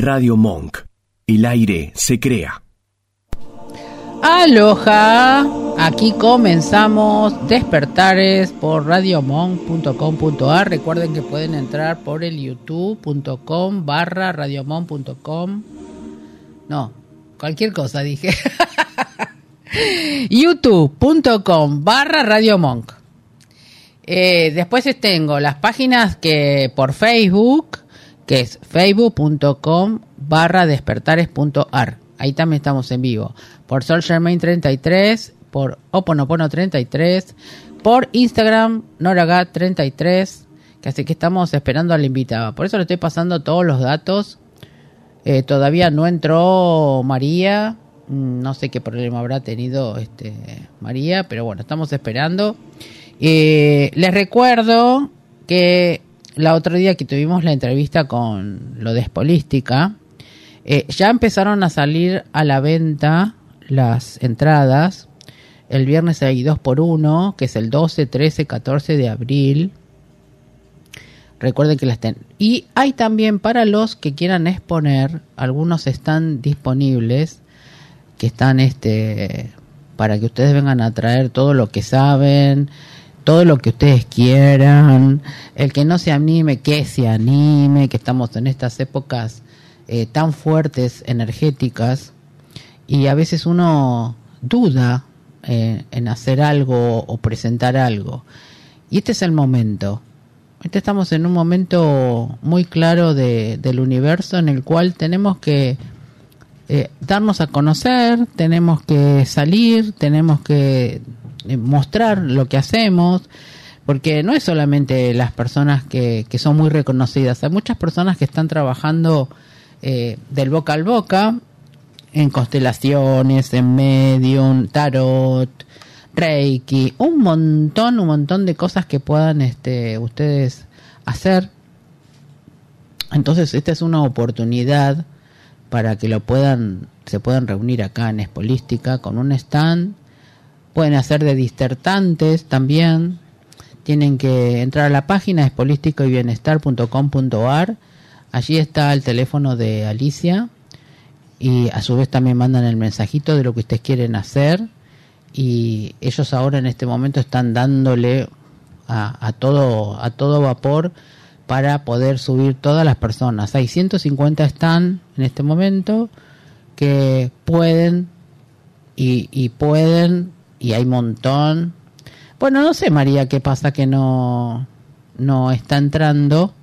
Radio Monk. El aire se crea. Aloha, aquí comenzamos Despertares por radiomonk.com.ar. Recuerden que pueden entrar por el youtube.com barra radiomon.com. No, cualquier cosa dije. youtube.com barra radiomonk. Eh, después tengo las páginas que por Facebook, que es facebook.com barra despertares.ar. Ahí también estamos en vivo por Sol Germain 33, por Oponopono 33, por Instagram Noragat 33, que así que estamos esperando a la invitada. Por eso le estoy pasando todos los datos. Eh, todavía no entró María, mm, no sé qué problema habrá tenido este María, pero bueno, estamos esperando. Eh, les recuerdo que la otro día que tuvimos la entrevista con lo de Espolística, eh, ya empezaron a salir a la venta las entradas. El viernes hay dos por uno, que es el 12, 13, 14 de abril. Recuerden que las ten. Y hay también para los que quieran exponer, algunos están disponibles, que están este para que ustedes vengan a traer todo lo que saben, todo lo que ustedes quieran. El que no se anime, que se anime, que estamos en estas épocas eh, tan fuertes, energéticas, y a veces uno duda eh, en hacer algo o presentar algo. Y este es el momento. Este estamos en un momento muy claro de, del universo en el cual tenemos que eh, darnos a conocer, tenemos que salir, tenemos que mostrar lo que hacemos, porque no es solamente las personas que, son muy reconocidas, hay muchas personas que están trabajando del boca al boca en constelaciones, en medium, tarot, reiki, un montón, un montón de cosas que puedan este, ustedes hacer. Entonces, esta es una oportunidad para que lo puedan, se puedan reunir acá en Espolística con un stand. Pueden hacer de disertantes también. Tienen que entrar a la página espolístico y bienestar.com.ar. Allí está el teléfono de Alicia y a su vez también mandan el mensajito de lo que ustedes quieren hacer y ellos ahora en este momento están dándole a, todo a todo vapor para poder subir todas las personas. Hay 150 están en este momento que pueden y, y pueden y hay montón. Bueno, no sé María qué pasa que no no está entrando.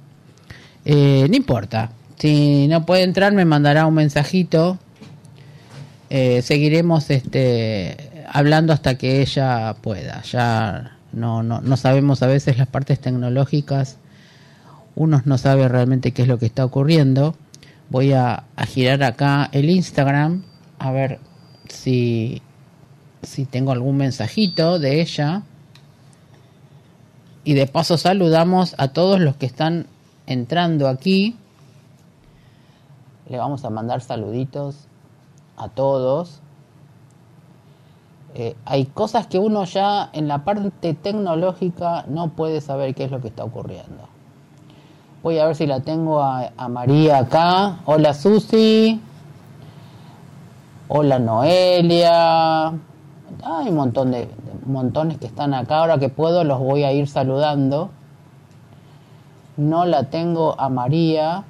Eh, no importa, si no puede entrar, me mandará un mensajito. Eh, seguiremos este, hablando hasta que ella pueda. Ya no, no, no sabemos a veces las partes tecnológicas. Uno no sabe realmente qué es lo que está ocurriendo. Voy a, a girar acá el Instagram a ver si, si tengo algún mensajito de ella. Y de paso saludamos a todos los que están entrando aquí. Le vamos a mandar saluditos a todos. Eh, hay cosas que uno ya en la parte tecnológica no puede saber qué es lo que está ocurriendo. Voy a ver si la tengo a, María acá. Hola Susi. Hola Noelia. Hay un montón de, montones que están acá. Ahora que puedo los voy a ir saludando. No la tengo a María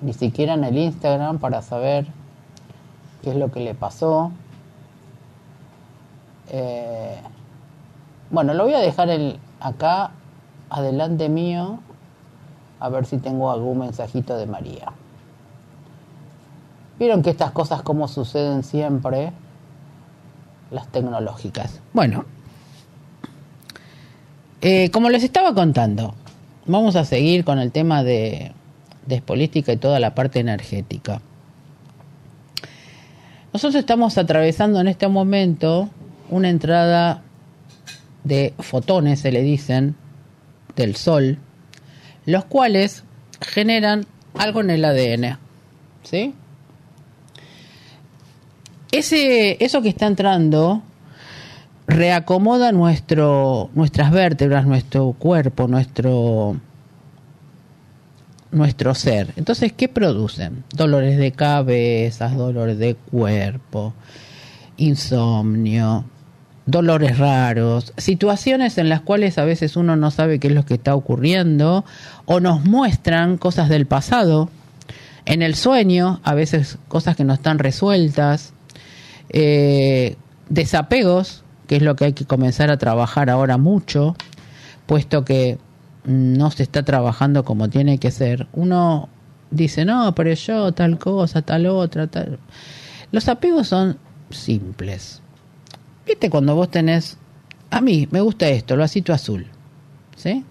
ni siquiera en el Instagram para saber qué es lo que le pasó. Eh, bueno, lo voy a dejar el, acá adelante mío a ver si tengo algún mensajito de María. Vieron que estas cosas como suceden siempre, las tecnológicas. Bueno, eh, como les estaba contando, vamos a seguir con el tema de despolítica y toda la parte energética. Nosotros estamos atravesando en este momento una entrada de fotones, se le dicen, del Sol, los cuales generan algo en el ADN. ¿Sí? Ese, eso que está entrando reacomoda nuestro, nuestras vértebras, nuestro cuerpo, nuestro, nuestro ser. Entonces, ¿qué producen? Dolores de cabeza, dolores de cuerpo, insomnio, dolores raros, situaciones en las cuales a veces uno no sabe qué es lo que está ocurriendo o nos muestran cosas del pasado. En el sueño, a veces cosas que no están resueltas, eh, desapegos, que es lo que hay que comenzar a trabajar ahora mucho, puesto que no se está trabajando como tiene que ser. Uno dice, no, pero yo tal cosa, tal otra, tal. Los apegos son simples. ¿Viste cuando vos tenés, a mí me gusta esto, el vasito azul, ¿sí?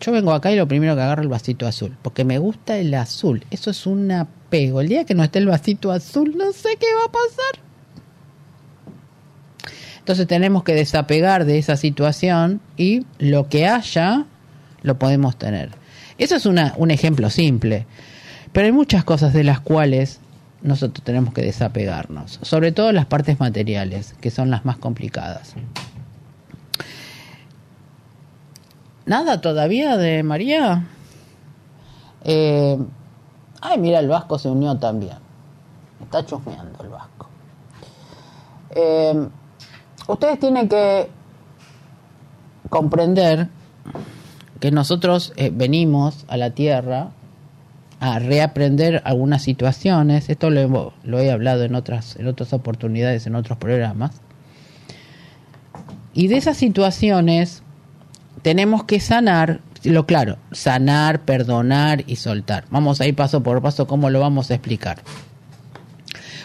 Yo vengo acá y lo primero que agarro el vasito azul, porque me gusta el azul. Eso es un El día que no esté el vasito azul, no sé qué va a pasar. Entonces tenemos que desapegar de esa situación y lo que haya lo podemos tener. Eso es una, un ejemplo simple, pero hay muchas cosas de las cuales nosotros tenemos que desapegarnos, sobre todo las partes materiales, que son las más complicadas. Nada todavía de María. Eh, ay, mira, el Vasco se unió también. Está chusmeando el Vasco. Eh, ustedes tienen que comprender que nosotros eh, venimos a la Tierra a reaprender algunas situaciones, esto lo, lo, he hablado en otras, en otras oportunidades, en otros programas, y de esas situaciones tenemos que sanar, lo claro, sanar, perdonar y soltar. Vamos a ir paso por paso cómo lo vamos a explicar.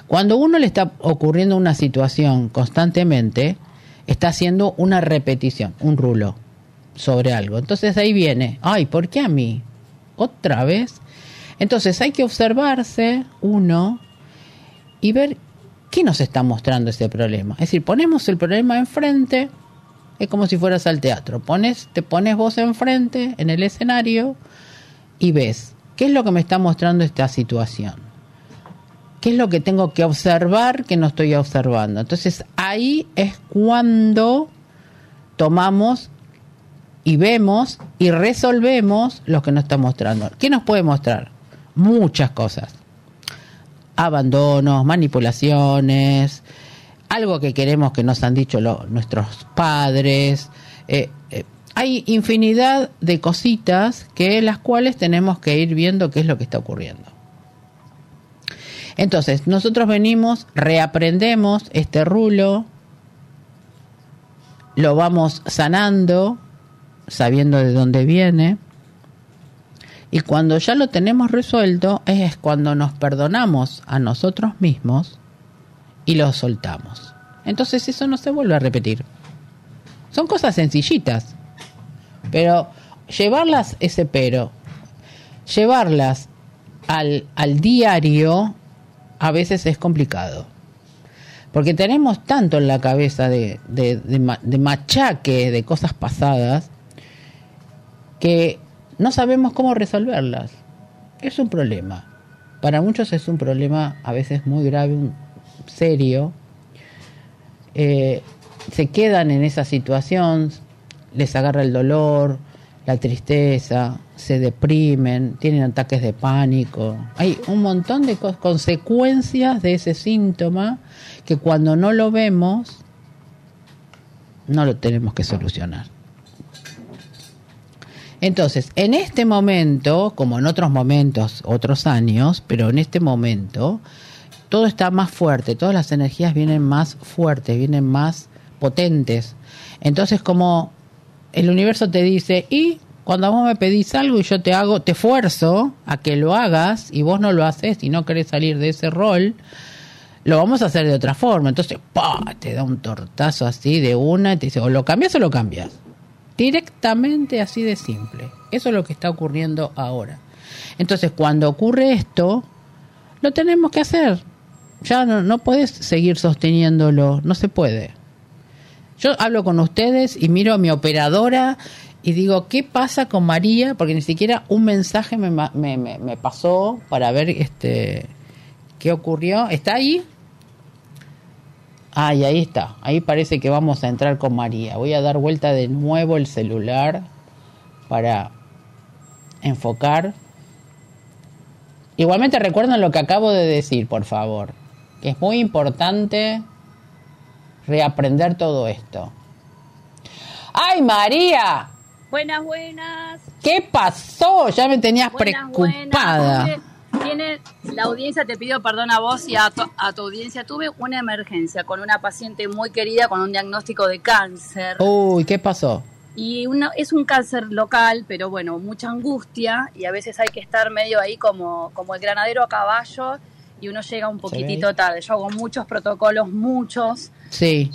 Cuando uno le está ocurriendo una situación constantemente, está haciendo una repetición, un rulo sobre algo. Entonces ahí viene, ay, ¿por qué a mí? Otra vez. Entonces hay que observarse uno y ver qué nos está mostrando ese problema. Es decir, ponemos el problema enfrente, es como si fueras al teatro. Pones, te pones vos enfrente en el escenario y ves qué es lo que me está mostrando esta situación. ¿Qué es lo que tengo que observar que no estoy observando? Entonces ahí es cuando tomamos y vemos y resolvemos lo que nos está mostrando. ¿Qué nos puede mostrar? Muchas cosas. Abandonos, manipulaciones, algo que queremos que nos han dicho nuestros padres. Eh, eh, hay infinidad de cositas que las cuales tenemos que ir viendo qué es lo que está ocurriendo. Entonces, nosotros venimos, reaprendemos este rulo, lo vamos sanando, sabiendo de dónde viene, y cuando ya lo tenemos resuelto es cuando nos perdonamos a nosotros mismos y lo soltamos. Entonces eso no se vuelve a repetir. Son cosas sencillitas, pero llevarlas ese pero, llevarlas al, al diario a veces es complicado. Porque tenemos tanto en la cabeza de, de, machaque de cosas pasadas que no sabemos cómo resolverlas. Es un problema. Para muchos es un problema a veces muy grave, serio. Eh, se quedan en esa situación, les agarra el dolor, la tristeza, se deprimen, tienen ataques de pánico. Hay un montón de consecuencias de ese síntoma que cuando no lo vemos, no lo tenemos que solucionar. Entonces, en este momento, como en otros momentos, otros años, pero en este momento, todo está más fuerte, todas las energías vienen más fuertes, vienen más potentes. Entonces, como el universo te dice, y cuando vos me pedís algo y yo te hago, te esfuerzo a que lo hagas y vos no lo haces y no querés salir de ese rol, lo vamos a hacer de otra forma. Entonces, ¡pah! te da un tortazo así de una y te dice, o lo cambias o lo cambias. Directamente así de simple. Eso es lo que está ocurriendo ahora. Entonces, cuando ocurre esto, lo tenemos que hacer. Ya no, no puedes seguir sosteniéndolo, no se puede. Yo hablo con ustedes y miro a mi operadora y digo, ¿qué pasa con María? Porque ni siquiera un mensaje me, me, me, pasó para ver este qué ocurrió. ¿Está ahí? Ah, y ahí está. Ahí parece que vamos a entrar con María. Voy a dar vuelta de nuevo el celular para enfocar. Igualmente recuerden lo que acabo de decir, por favor, que es muy importante reaprender todo esto. ¡Ay, María! Buenas, buenas. ¿Qué pasó? Ya me tenías preocupada. tiene, la audiencia te pido perdón a vos y a tu, a tu, audiencia. Tuve una emergencia con una paciente muy querida con un diagnóstico de cáncer. Uy, ¿qué pasó? Y una, es un cáncer local, pero bueno, mucha angustia y a veces hay que estar medio ahí como, como el granadero a caballo y uno llega un poquitito tarde. Yo hago muchos protocolos, muchos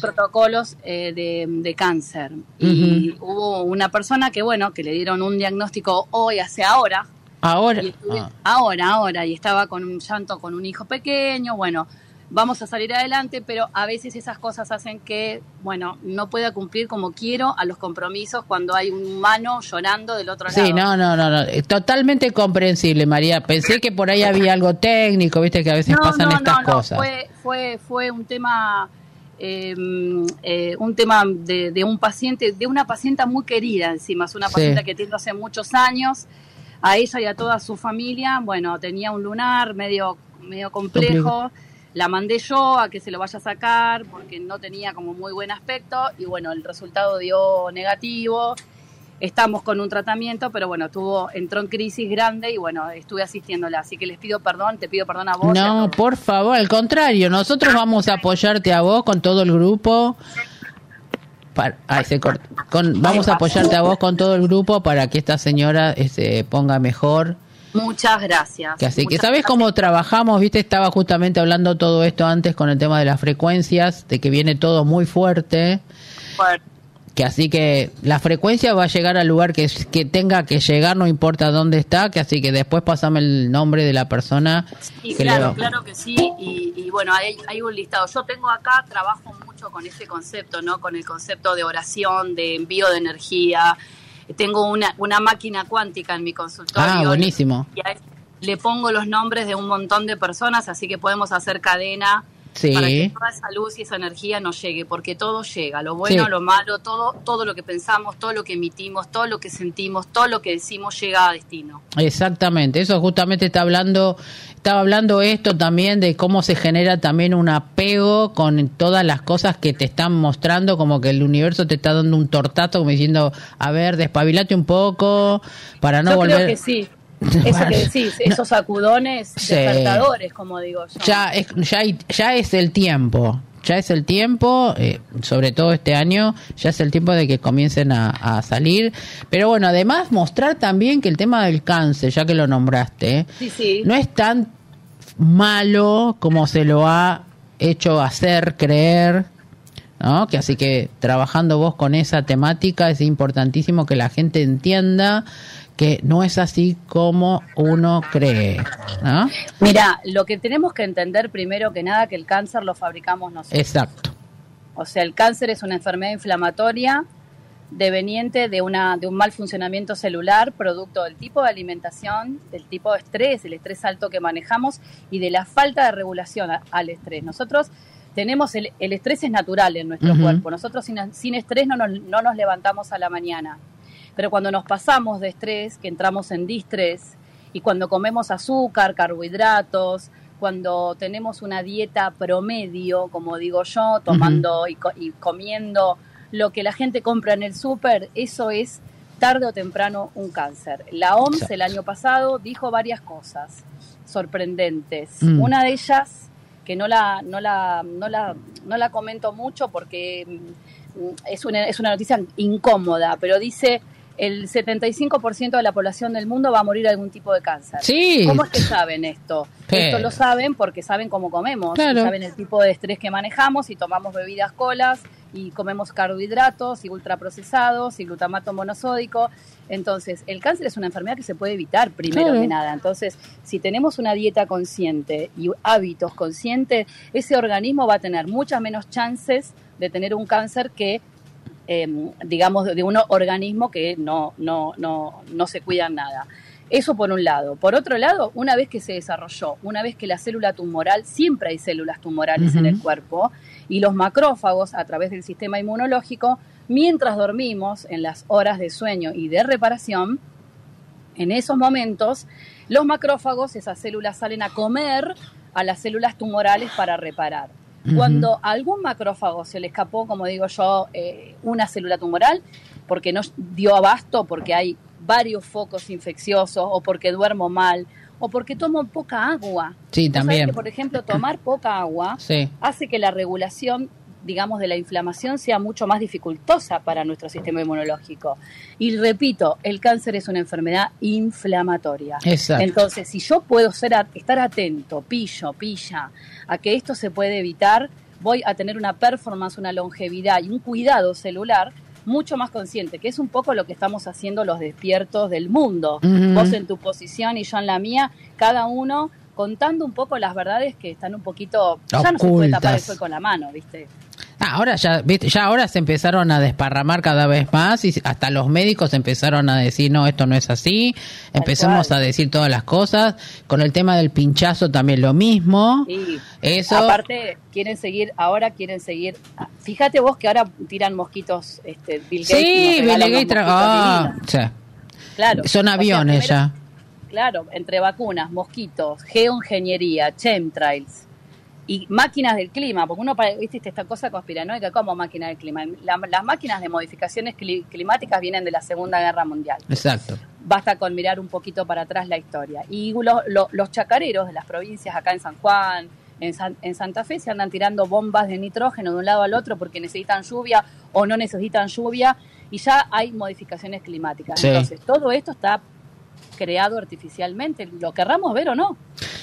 protocolos eh, de, cáncer. Y hubo una persona que, bueno, que le dieron un diagnóstico hoy, hace ahora. Ahora. Ah. Ahora, ahora. Y estaba con un llanto con un hijo pequeño. Bueno, vamos a salir adelante, pero a veces esas cosas hacen que, bueno, no pueda cumplir como quiero a los compromisos cuando hay un humano llorando del otro lado. Sí, no, no, no, no, totalmente comprensible, María. Pensé que por ahí había algo técnico, viste que a veces pasan estas cosas. Fue, fue, fue un tema... Em, eh, un tema de, un paciente, de una paciente muy querida encima, es una paciente que tiene hace muchos años, a ella y a toda su familia, bueno, tenía un lunar medio, medio complejo la mandé yo a que se lo vaya a sacar porque no tenía como muy buen aspecto y bueno, el resultado dio negativo. Estamos con un tratamiento, pero bueno, tuvo, entró en crisis grande y bueno, estuve asistiéndola. Así que les pido perdón, te pido perdón a vos. No, por favor, al contrario, nosotros vamos a apoyarte a vos con todo el grupo. se con, vamos a apoyarte a vos con todo el grupo para que esta señora se este, ponga mejor Muchas gracias. Que así que sabes cómo trabajamos, viste, estaba justamente hablando todo esto antes con el tema de las frecuencias, de que viene todo muy fuerte. Que así que la frecuencia va a llegar al lugar que, que tenga que llegar, no importa dónde está, que así que después pasame el nombre de la persona. Sí, claro, claro que sí. Y, bueno, hay, hay un listado. Yo tengo acá, trabajo mucho con ese concepto, ¿no? Con el concepto de oración, de envío de energía, tengo una, una máquina cuántica en mi consultorio. Ah, buenísimo. Y le pongo los nombres de un montón de personas, así que podemos hacer cadena para que toda esa luz y esa energía nos llegue, porque todo llega, lo bueno, lo malo, todo, todo lo que pensamos, todo lo que emitimos, todo lo que sentimos, todo lo que decimos llega a destino. Exactamente, eso justamente está hablando, estaba hablando esto también de cómo se genera también un apego con todas las cosas que te están mostrando, como que el universo te está dando un tortazo, como diciendo, a ver, despabilate un poco para no volver. Creo que sí. Eso que decís, esos sacudones despertadores, como digo yo. Ya es, ya, ya es el tiempo, ya es el tiempo, eh, sobre todo este año, ya es el tiempo de que comiencen a, salir. Pero bueno, además mostrar también que el tema del cáncer, ya que lo nombraste, no es tan malo como se lo ha hecho hacer creer. ¿No? Que así que trabajando vos con esa temática es importantísimo que la gente entienda que no es así como uno cree. ¿no? Mira, lo que tenemos que entender primero que nada que el cáncer lo fabricamos nosotros. Exacto. O sea, el cáncer es una enfermedad inflamatoria deveniente de, una, de un mal funcionamiento celular, producto del tipo de alimentación, del tipo de estrés, el estrés alto que manejamos y de la falta de regulación al estrés. Nosotros tenemos el, el estrés es natural en nuestro cuerpo. Nosotros sin, sin estrés no nos, no nos levantamos a la mañana. Pero cuando nos pasamos de estrés, que entramos en distrés, y cuando comemos azúcar, carbohidratos, cuando tenemos una dieta promedio, como digo yo, tomando y, comiendo lo que la gente compra en el súper, eso es tarde o temprano un cáncer. La OMS el año pasado dijo varias cosas sorprendentes. Mm. Una de ellas, que no la, no la, no la, no la comento mucho porque mm, es una, es una noticia incómoda, pero dice el 75% de la población del mundo va a morir de algún tipo de cáncer. Sí. ¿Cómo es que saben esto? Esto lo saben porque saben cómo comemos, saben el tipo de estrés que manejamos y tomamos bebidas colas y comemos carbohidratos y ultraprocesados y glutamato monosódico. Entonces, el cáncer es una enfermedad que se puede evitar primero que nada. Entonces, si tenemos una dieta consciente y hábitos conscientes, ese organismo va a tener muchas menos chances de tener un cáncer que Em, digamos, de un organismo que no, no, no, no se cuida nada. Eso por un lado. Por otro lado, una vez que se desarrolló, una vez que la célula tumoral, siempre hay células tumorales en el cuerpo, y los macrófagos, a través del sistema inmunológico, mientras dormimos, en las horas de sueño y de reparación, En esos momentos, los macrófagos, esas células salen a comer a las células tumorales para reparar. Cuando a algún macrófago se le escapó, como digo yo, eh, una célula tumoral, porque no dio abasto, porque hay varios focos infecciosos, o porque duermo mal, o porque tomo poca agua. Sí, también. Que, por ejemplo, tomar poca agua hace que la regulación digamos, de la inflamación sea mucho más dificultosa para nuestro sistema inmunológico. Y repito, el cáncer es una enfermedad inflamatoria. Exacto. Entonces, si yo puedo ser, estar atento, pillo, pilla, a que esto se puede evitar, voy a tener una performance, una longevidad y un cuidado celular mucho más consciente, que es un poco lo que estamos haciendo los despiertos del mundo. Vos en tu posición y yo en la mía, cada uno contando un poco las verdades que están un poquito... Ya no se puede tapar el sol con la mano, ¿viste? Ah, ahora ya, ¿viste? ya ahora se empezaron a desparramar cada vez más y hasta los médicos empezaron a decir, no, esto no es así, empezamos a decir todas las cosas, con el tema del pinchazo también lo mismo. Eso... Aparte, quieren seguir, ahora quieren seguir, fíjate vos que ahora tiran mosquitos, este, Bill Gates. Sí, Bill Gates, ah, claro. Son aviones ya. Claro, entre vacunas, mosquitos, geoingeniería, chemtrails y máquinas del clima, porque uno, viste, esta cosa conspiranoica, como máquina del clima? las máquinas de modificaciones climáticas vienen de la Segunda Guerra Mundial. Exacto. Basta con mirar un poquito para atrás la historia. Y los chacareros de las provincias, acá en San Juan, en, en, Santa Fe, se andan tirando bombas de nitrógeno de un lado al otro porque necesitan lluvia o no necesitan lluvia, y ya hay modificaciones climáticas. Entonces, todo esto está creado artificialmente, lo querramos ver o no.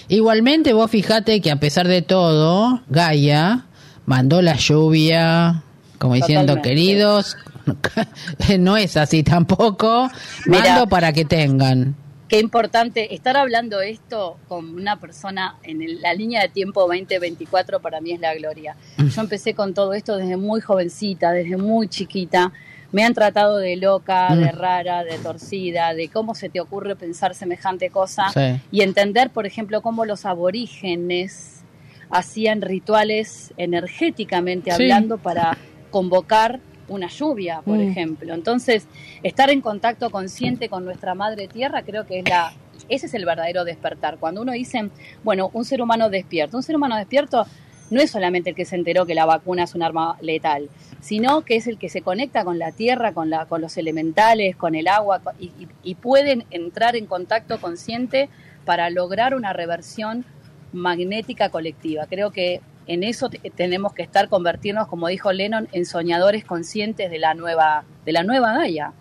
Igualmente vos fijate que a pesar de todo, Gaia mandó la lluvia, como diciendo, queridos, no es así tampoco, mando para que tengan. Qué importante estar hablando esto con una persona en la línea de tiempo 2024 para mí es la gloria. Mm. Yo empecé con todo esto desde muy jovencita, desde muy chiquita me han tratado de loca, de mm. rara, de torcida, de cómo se te ocurre pensar semejante cosa y entender, por ejemplo, cómo los aborígenes hacían rituales energéticamente hablando para convocar una lluvia, por mm. ejemplo. Entonces, estar en contacto consciente con nuestra madre tierra creo que es la ese es el verdadero despertar. Cuando uno dice, bueno, un ser humano despierto, un ser humano despierto no es solamente el que se enteró que la vacuna es un arma letal, sino que es el que se conecta con la tierra, con, la, con los elementales, con el agua, y, pueden entrar en contacto consciente para lograr una reversión magnética colectiva. Creo que en eso tenemos que estar, convertirnos, como dijo Lennon, en soñadores conscientes de la nueva, de la nueva Gaia.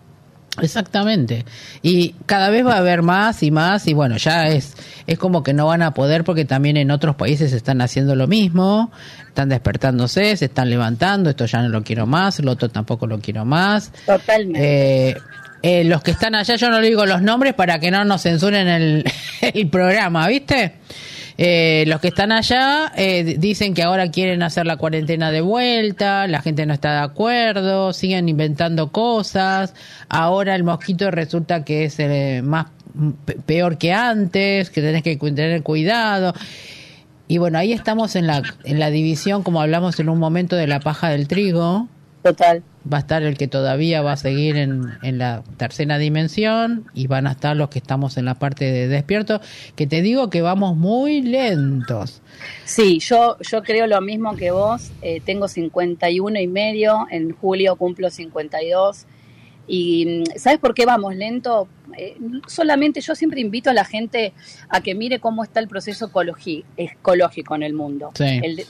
Exactamente. Y cada vez va a haber más y más y bueno, ya es es como que no van a poder porque también en otros países están haciendo lo mismo, están despertándose, se están levantando, esto ya no lo quiero más, lo otro tampoco lo quiero más. Totalmente. Eh, eh, los que están allá, yo no le digo los nombres para que no nos censuren el, el programa, ¿viste? Eh, los que están allá eh, dicen que ahora quieren hacer la cuarentena de vuelta, la gente no está de acuerdo, siguen inventando cosas. Ahora el mosquito resulta que es eh, más peor que antes, que tenés que tener cuidado. Y bueno, ahí estamos en la, en la división, como hablamos en un momento, de la paja del trigo. Total va a estar el que todavía va a seguir en, en, la tercera dimensión y van a estar los que estamos en la parte de despierto, que te digo que vamos muy lentos. Sí, yo, yo creo lo mismo que vos, eh, tengo 51 y medio, en julio cumplo 52 y mm, ¿sabes por qué vamos lento? Eh, solamente yo siempre invito a la gente a que mire cómo está el proceso ecológico en el mundo.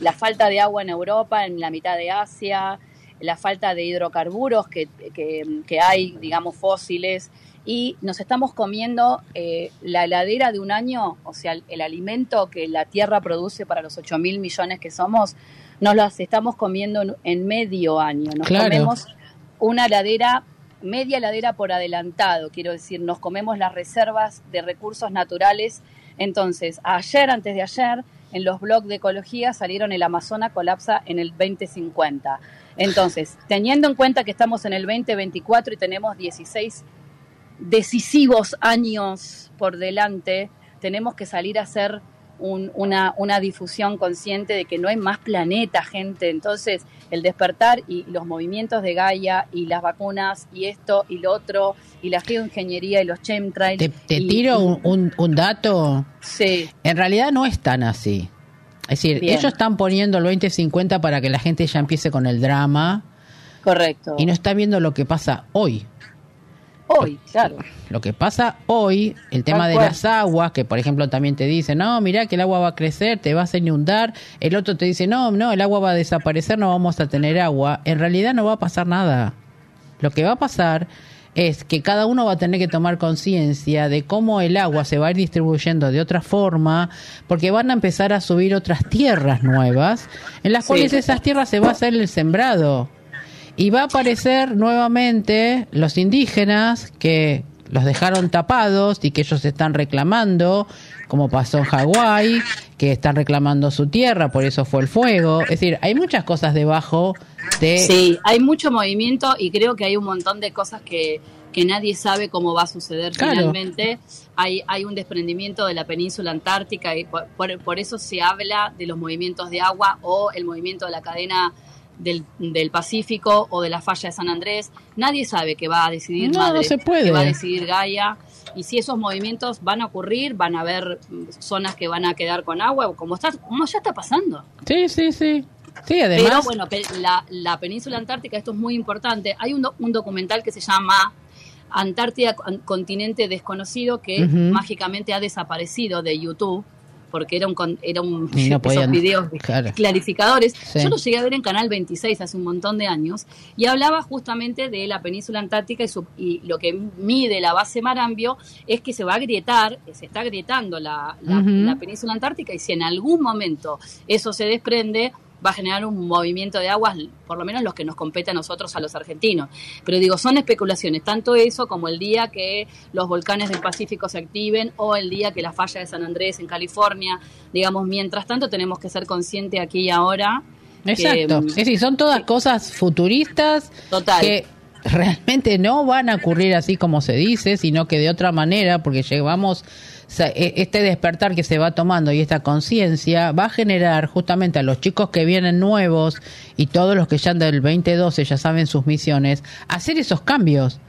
la falta de agua en Europa, en la mitad de Asia, la falta de hidrocarburos que, que, hay, digamos, fósiles, y nos estamos comiendo eh, la heladera de un año, o sea, el, alimento que la Tierra produce para los 8 mil millones que somos, nos las estamos comiendo en, medio año. Nos comemos una heladera, media heladera por adelantado, quiero decir, nos comemos las reservas de recursos naturales. Entonces, ayer, antes de ayer, en los blogs de ecología salieron el Amazonas colapsa en el 2050. Entonces, teniendo en cuenta que estamos en el 2024 y tenemos 16 decisivos años por delante, tenemos que salir a hacer una, una difusión consciente de que no hay más planeta, gente. Entonces, el despertar y los movimientos de Gaia y las vacunas y esto y lo otro y la geoingeniería y los chemtrails. Te, te tiro un, un, dato. Sí. En realidad no es tan así. Es decir, ellos están poniendo el 2050 para que la gente ya empiece con el drama. Correcto. Y no está viendo lo que pasa hoy. Hoy, claro. Lo que pasa hoy, el tema de las aguas, que por ejemplo también te dice, no, mira que el agua va a crecer, te vas a inundar. El otro te dice, no, no, el agua va a desaparecer, no vamos a tener agua. En realidad no va a pasar nada. Lo que va a pasar es que cada uno va a tener que tomar conciencia de cómo el agua se va a ir distribuyendo de otra forma, porque van a empezar a subir otras tierras nuevas, en las cuales esas tierras se va a hacer el sembrado. Y va a aparecer nuevamente los indígenas que los dejaron tapados y que ellos están reclamando, como pasó en Hawái, que están reclamando su tierra, por eso fue el fuego. Es decir, hay muchas cosas debajo de... Sí, hay mucho movimiento y creo que hay un montón de cosas que, que nadie sabe cómo va a suceder finalmente. Hay, hay un desprendimiento de la península antártica y por, por eso se habla de los movimientos de agua o el movimiento de la cadena del, del, Pacífico o de la falla de San Andrés. Nadie sabe qué va a decidir no, no se puede. qué va a decidir Gaia. Y si esos movimientos van a ocurrir, van a haber zonas que van a quedar con agua, como, está, como ya está pasando. Sí, sí, sí. Sí, además. Pero bueno, la, la península antártica, esto es muy importante. Hay un, un documental que se llama Antártida, continente desconocido, que mágicamente ha desaparecido de YouTube porque era un, era un esos videos clarificadores. Yo lo llegué a ver en Canal 26 hace un montón de años y hablaba justamente de la península antártica y, y lo que mide la base Marambio es que se va a agrietar, se está agrietando la, la península antártica y si en algún momento eso se desprende, va a generar un movimiento de aguas, por lo menos los que nos compete a nosotros, a los argentinos. Pero digo, son especulaciones, tanto eso como el día que los volcanes del Pacífico se activen o el día que la falla de San Andrés en California, digamos, mientras tanto tenemos que ser conscientes aquí y ahora. Exacto, es decir, son todas cosas futuristas que realmente no van a ocurrir así como se dice, sino que de otra manera, porque llevamos e, este despertar que se va tomando y esta conciencia va a generar justamente a los chicos que vienen nuevos y todos los que ya del 2012 ya saben sus misiones, hacer esos cambios.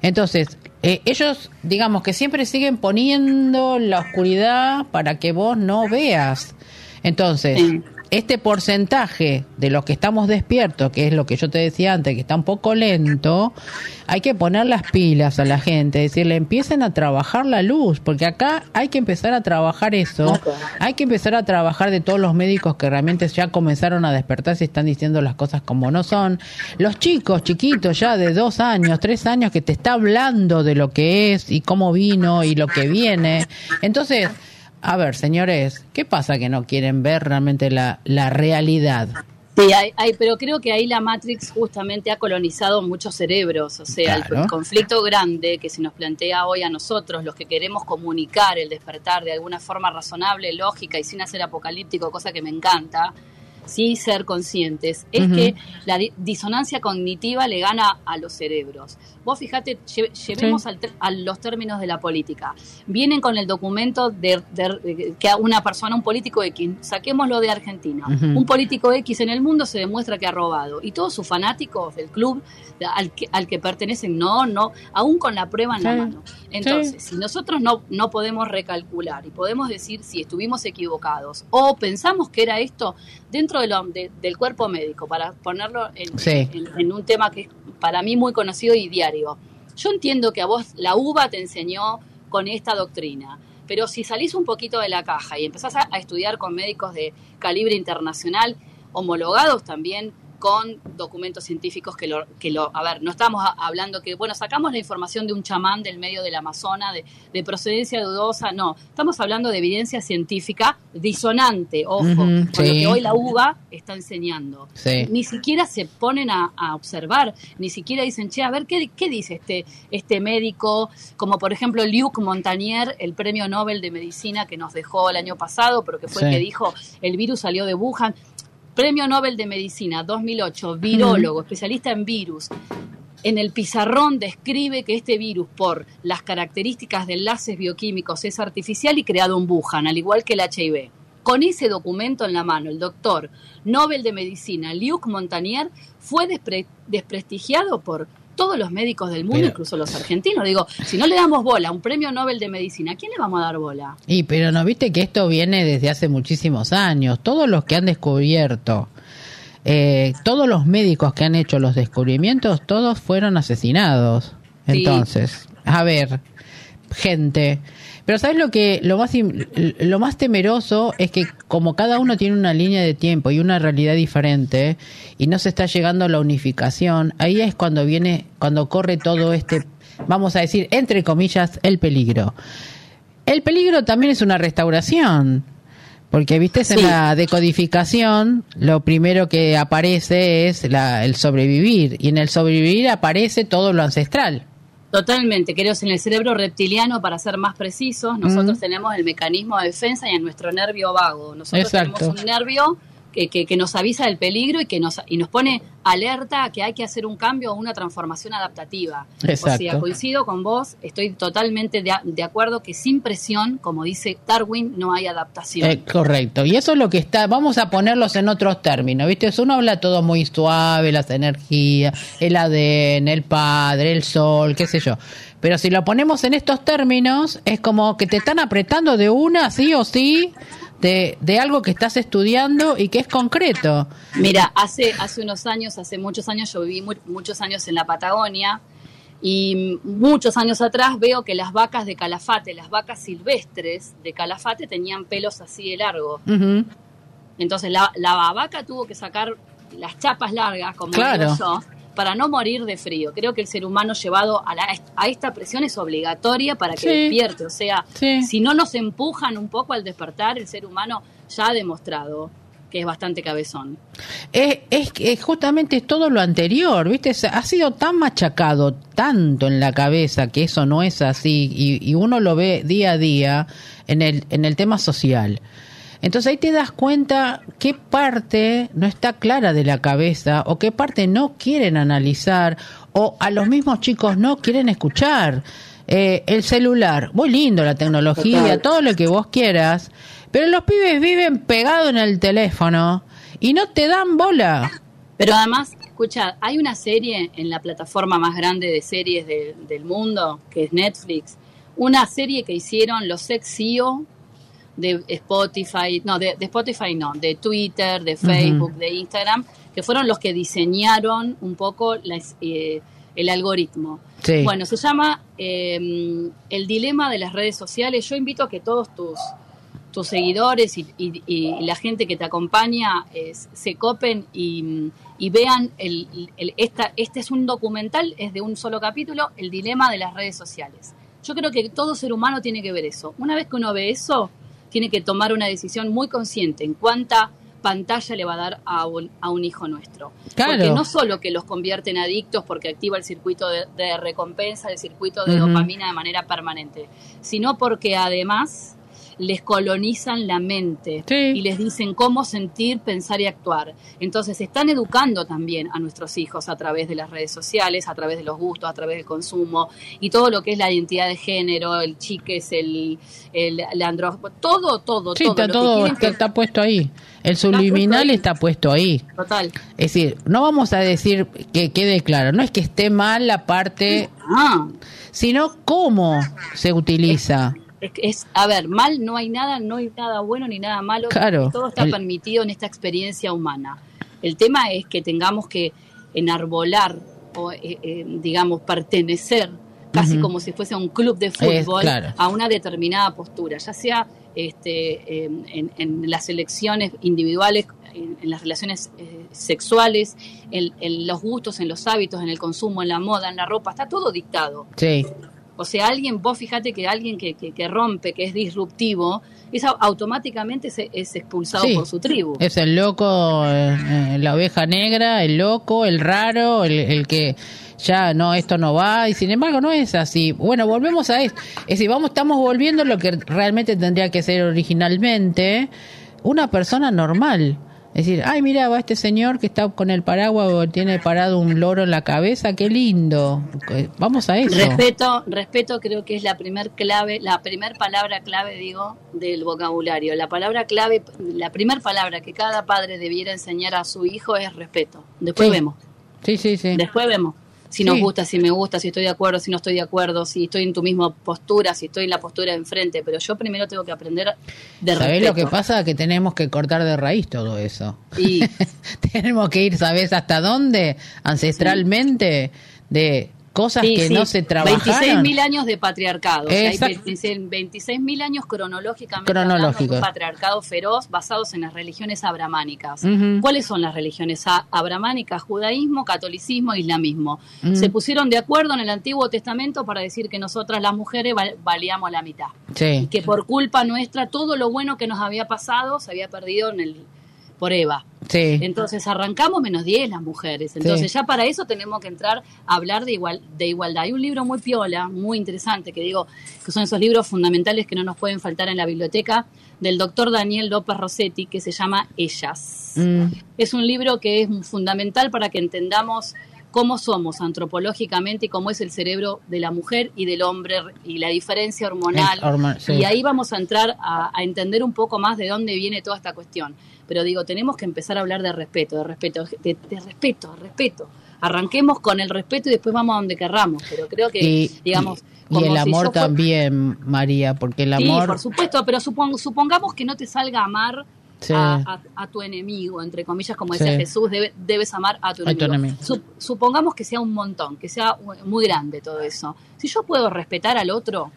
Entonces, eh, ellos, digamos que siempre siguen poniendo la oscuridad para que vos no veas. Entonces, este porcentaje de los que estamos despiertos, que es lo que yo te decía antes, que está un poco lento, hay que poner las pilas a la gente, decirle empiecen a trabajar la luz, porque acá hay que empezar a trabajar eso, hay que empezar a trabajar de todos los médicos que realmente ya comenzaron a despertar y están diciendo las cosas como no son, los chicos chiquitos ya de dos años, tres años que te está hablando de lo que es y cómo vino y lo que viene, entonces a ver, señores, ¿qué pasa que no quieren ver realmente la, la realidad? Sí, hay, pero creo que ahí la Matrix justamente ha colonizado muchos cerebros. O sea, el, conflicto grande que se nos plantea hoy a nosotros, los que queremos comunicar el despertar de alguna forma razonable, lógica y sin hacer apocalíptico, cosa que me encanta, sí ser conscientes, es que la disonancia cognitiva le gana a los cerebros. Vos fíjate, llevemos a los términos de la política. Vienen con el documento de, que una persona, un político X, saquémoslo de Argentina, un político X en el mundo se demuestra que ha robado y todos sus fanáticos del club al que, al que pertenecen, no, no, aún con la prueba en la mano. Entonces, si nosotros no, no podemos recalcular y podemos decir si estuvimos equivocados o pensamos que era esto dentro de del cuerpo médico, para ponerlo en, un tema que es para mí muy conocido y diario. Yo entiendo que a vos la uva te enseñó con esta doctrina, pero si salís un poquito de la caja y empezás a estudiar con médicos de calibre internacional, homologados también con documentos científicos que lo, que lo, a ver, no estamos hablando que, bueno, sacamos la información de un chamán del medio del Amazonas, de, procedencia dudosa, no, estamos hablando de evidencia científica disonante, ojo, con lo que hoy la UBA está enseñando. Ni siquiera se ponen a, observar, ni siquiera dicen, che, a ver, ¿qué, qué dice este, este médico? Como por ejemplo Luc Montagnier, el premio Nobel de Medicina que nos dejó el año pasado, pero que fue el que dijo, el virus salió de Wuhan. Premio Nobel de Medicina 2008, virólogo, especialista en virus. En el pizarrón describe que este virus, por las características de enlaces bioquímicos, es artificial y creado en Wuhan, al igual que el HIV. con ese documento en la mano, el doctor Nobel de Medicina, Luc Montagnier, fue desprestigiado por todos los médicos del mundo, incluso los argentinos. Digo, si no le damos bola a un premio Nobel de Medicina, ¿a quién le vamos a dar bola? Y pero no viste que esto viene desde hace muchísimos años. Todos los que han descubierto, eh, todos los médicos que han hecho los descubrimientos, todos fueron asesinados. Entonces, a ver, gente, pero ¿sabes lo que lo más lo más temeroso es que como cada uno tiene una línea de tiempo y una realidad diferente y no se está llegando a la unificación, ahí es cuando viene cuando corre todo este vamos a decir entre comillas el peligro. El peligro también es una restauración. Porque, viste, en la decodificación lo primero que aparece es la, el sobrevivir. Y en el sobrevivir aparece todo lo ancestral. Totalmente, creo en el cerebro reptiliano, para ser más precisos, nosotros tenemos el mecanismo de defensa y en nuestro nervio vago. Nosotros tenemos un nervio que, que, nos avisa del peligro y que nos, y nos pone alerta a que hay que hacer un cambio o una transformación adaptativa. Exacto. O sea, coincido con vos, estoy totalmente de, acuerdo que sin presión, como dice Darwin, no hay adaptación. Eh, correcto, y eso es lo que está, vamos a ponerlos en otros términos, ¿viste? Uno habla todo muy suave, las energías, el ADN, el padre, el sol, qué sé yo. Pero si lo ponemos en estos términos, es como que te están apretando de una, sí o sí, de, de algo que estás estudiando y que es concreto. Mira, hace, hace unos años, hace muchos años, yo viví muchos años en la Patagonia y muchos años atrás veo que las vacas de Calafate, las vacas silvestres de Calafate tenían pelos así de largo. Entonces la, la vaca tuvo que sacar las chapas largas, como claro. yo, para no morir de frío. Creo que el ser humano llevado a, a esta presión es obligatoria para que despierte. O sea, si no nos empujan un poco al despertar, el ser humano ya ha demostrado que es bastante cabezón. Es, es, justamente todo lo anterior, ¿viste? Ha sido tan machacado, tanto en la cabeza, que eso no es así, y, y uno lo ve día a día en el, en el tema social. Entonces ahí te das cuenta qué parte no está clara de la cabeza o qué parte no quieren analizar o a los mismos chicos no quieren escuchar. Eh, el celular, muy lindo la tecnología, todo lo que vos quieras, pero los pibes viven pegados en el teléfono y no te dan bola. Pero además, escucha, hay una serie en la plataforma más grande de series del mundo, que es Netflix, una serie que hicieron los ex CEO de Spotify, no, de, Spotify no, de Twitter, de Facebook, de Instagram, que fueron los que diseñaron un poco eh, el algoritmo. Bueno, se llama em, El dilema de las redes sociales. Yo invito a que todos tus, tus seguidores y, la gente que te acompaña se copen y, vean, el, esta, este es un documental, es de un solo capítulo, El dilema de las redes sociales. Yo creo que todo ser humano tiene que ver eso. Una vez que uno ve eso, tiene que tomar una decisión muy consciente en cuánta pantalla le va a dar a un, a un hijo nuestro. Porque no solo que los convierte en adictos porque activa el circuito de, recompensa, el circuito de dopamina de manera permanente, sino porque además les colonizan la mente y les dicen cómo sentir, pensar y actuar. Entonces están educando también a nuestros hijos a través de las redes sociales, a través de los gustos, a través del consumo y todo lo que es la identidad de género, el chiques, el, el, todo, todo, sí, todo. Está, todo está, puesto ahí. El subliminal está puesto ahí. Total. Es decir, no vamos a decir que quede claro, no es que esté mal la parte, ah. sino cómo se utiliza. Es, a ver, mal no hay nada, no hay nada bueno ni nada malo. Claro, todo está permitido en esta experiencia humana. El tema es que tengamos que enarbolar o, eh, eh, digamos, pertenecer casi como si fuese un club de fútbol a una determinada postura, ya sea este, en, las elecciones individuales, en, las relaciones eh, sexuales, en, en, los gustos, en los hábitos, en el consumo, en la moda, en la ropa, está todo dictado. Sí. O sea, alguien, vos fíjate que alguien que, que, rompe, que es disruptivo, es automáticamente es, expulsado por su tribu. Es el loco, eh, eh, la oveja negra, el loco, el raro, el, que ya no, esto no va, y sin embargo no es así. Bueno, volvemos a esto. Es decir, vamos, estamos volviendo a lo que realmente tendría que ser originalmente una persona normal decir, ay, mira, va este señor que está con el paraguas o tiene parado un loro en la cabeza, qué lindo. Vamos a eso. Respeto, respeto creo que es la primer clave, la primer palabra clave, digo, del vocabulario. La palabra clave, la primer palabra que cada padre debiera enseñar a su hijo es respeto. Después Sí. vemos. Sí, sí, sí. Después vemos si nos Sí. gusta, si me gusta, si estoy de acuerdo, si no estoy de acuerdo, si estoy en tu misma postura, si estoy en la postura de enfrente. Pero yo primero tengo que aprender de ¿Sabés respeto. lo que pasa? Que tenemos que cortar de raíz todo eso. Y tenemos que ir, ¿sabes hasta dónde? Ancestralmente, de cosas Sí, que sí. no se trabajaron. 26.000 años de patriarcado. O sea, hay Exacto. 26.000 años cronológicamente Cronológicos. hablando de un patriarcado feroz basados en las religiones abramánicas. ¿Cuáles son las religiones abramánicas? Judaísmo, catolicismo, islamismo. Se pusieron de acuerdo en el Antiguo Testamento para decir que nosotras las mujeres val- valíamos la mitad. Y que por culpa nuestra todo lo bueno que nos había pasado se había perdido en el por Eva. sí. Entonces arrancamos menos 10 las mujeres. Entonces Sí. ya para eso tenemos que entrar a hablar de, igual, de igualdad. Hay un libro muy piola, muy interesante, que digo que son esos libros fundamentales que no nos pueden faltar en la biblioteca, del doctor Daniel López Rossetti, que se llama Ellas. Mm, Es un libro que es fundamental para que entendamos cómo somos antropológicamente y cómo es el cerebro de la mujer y del hombre y la diferencia hormonal. El hormon- sí. Y ahí vamos a entrar a, a entender un poco más de dónde viene toda esta cuestión. Pero digo, tenemos que empezar a hablar de respeto, de respeto, de, de respeto, respeto. Arranquemos con el respeto y después vamos a donde querramos. Pero creo que, y, digamos, y- el si amor también, María, porque el Sí, amor... por supuesto, pero supong- supongamos que no te salga a amar Sí. a, a- a tu enemigo, entre comillas, como decía Sí. Jesús, debe- debes amar a tu A tu enemigo. enemigo. Sup- supongamos que sea un montón, que sea muy grande todo eso. Si yo puedo respetar al otro,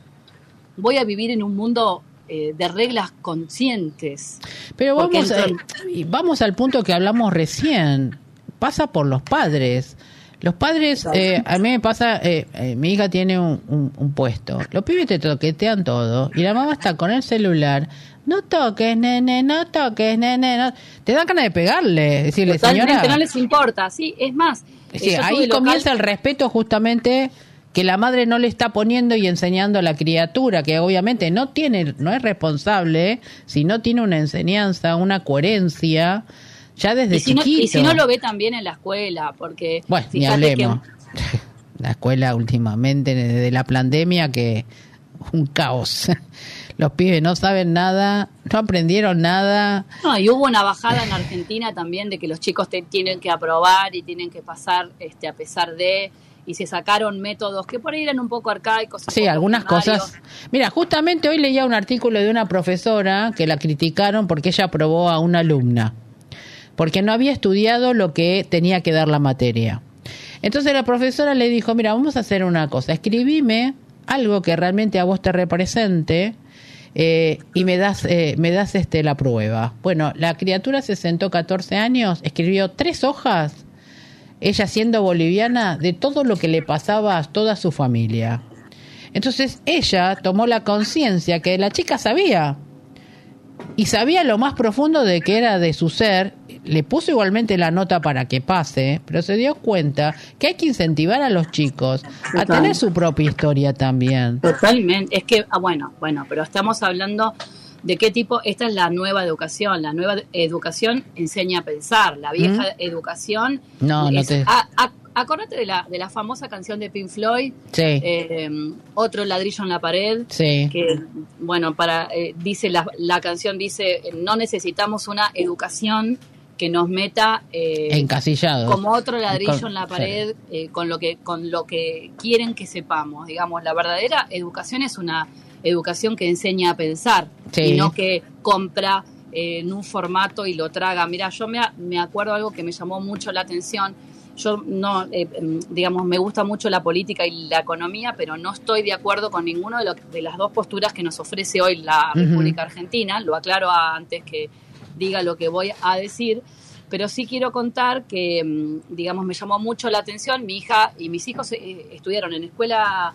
voy a vivir en un mundo eh, de reglas conscientes. Pero vamos, entonces- y vamos al punto que hablamos recién. Pasa por los padres. Los padres, eh, a mí me pasa, eh, eh, mi hija tiene un, un- un puesto. Los pibes te toquetean todo y la mamá está con el celular. No toques, nene, no toques, nene. No. Te dan ganas de pegarle, decirle, Totalmente señora. no les importa, sí, es más. eh, Sí, yo ahí local- comienza el respeto justamente que la madre no le está poniendo y enseñando a la criatura, que obviamente no tiene, no es responsable, si no tiene una enseñanza, una coherencia, ya desde y si, no, chiquito. y si no lo ve también en la escuela, porque bueno, ni que- hablemos. La escuela últimamente, desde la pandemia, que un caos. Los pibes no saben nada, no aprendieron nada. No, y hubo una bajada en Argentina también de que los chicos te, tienen que aprobar y tienen que pasar este, a pesar de, y se sacaron métodos que por ahí eran un poco arcaicos. un Sí, poco algunas primarios. cosas. Mira, justamente hoy leía un artículo de una profesora que la criticaron porque ella aprobó a una alumna, porque no había estudiado lo que tenía que dar la materia. Entonces la profesora le dijo, mira, vamos a hacer una cosa, escribime algo que realmente a vos te represente eh, y me das, eh, me das este, la prueba. Bueno, la criatura se sentó 14 años, escribió tres hojas ella siendo boliviana, de todo lo que le pasaba a toda su familia. Entonces ella tomó la conciencia que la chica sabía y sabía lo más profundo de que era de su ser, le puso igualmente la nota para que pase, pero se dio cuenta que hay que incentivar a los chicos a tener su propia historia también. Totalmente. Es que, ah, bueno, bueno, pero estamos hablando de qué tipo, esta es la nueva educación. La nueva educación enseña a pensar. La vieja educación. No, no te- ah, acordate de la, de la famosa canción de Pink Floyd, Sí, eh, Otro ladrillo en la pared. sí, que bueno para eh, dice la, la canción dice no necesitamos una educación que nos meta eh, encasillados. como otro ladrillo Con- en la sí. pared eh, con lo que con lo que quieren que sepamos digamos la verdadera educación es una educación que enseña a pensar Sí. y no que compra eh, en un formato y lo traga mira yo me, me acuerdo algo que me llamó mucho la atención yo no, eh, em, digamos, me gusta mucho la política y la economía, pero no estoy de acuerdo con ninguno de, lo- de las dos posturas que nos ofrece hoy la. República Argentina. Lo aclaro antes que diga lo que voy a decir. Pero sí quiero contar que, mm, digamos, me llamó mucho la atención. Mi hija y mis hijos eh, estudiaron en escuela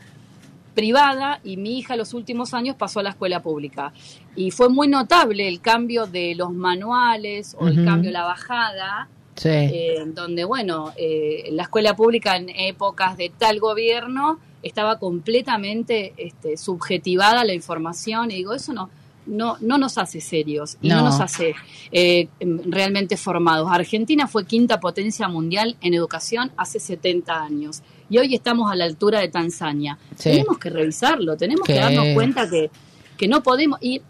privada y mi hija los últimos años pasó a la escuela pública. Y fue muy notable el cambio de los manuales o el cambio, la bajada, Sí. eh, donde, bueno, eh, la escuela pública en épocas de tal gobierno estaba completamente este, subjetivada la información. Y digo, eso no, no, no nos hace serios y no, nos hace eh, realmente formados. Argentina fue quinta potencia mundial en educación hace 70 años y hoy estamos a la altura de Tanzania. Tenemos que revisarlo, tenemos que darnos cuenta que, que no podemos... Y,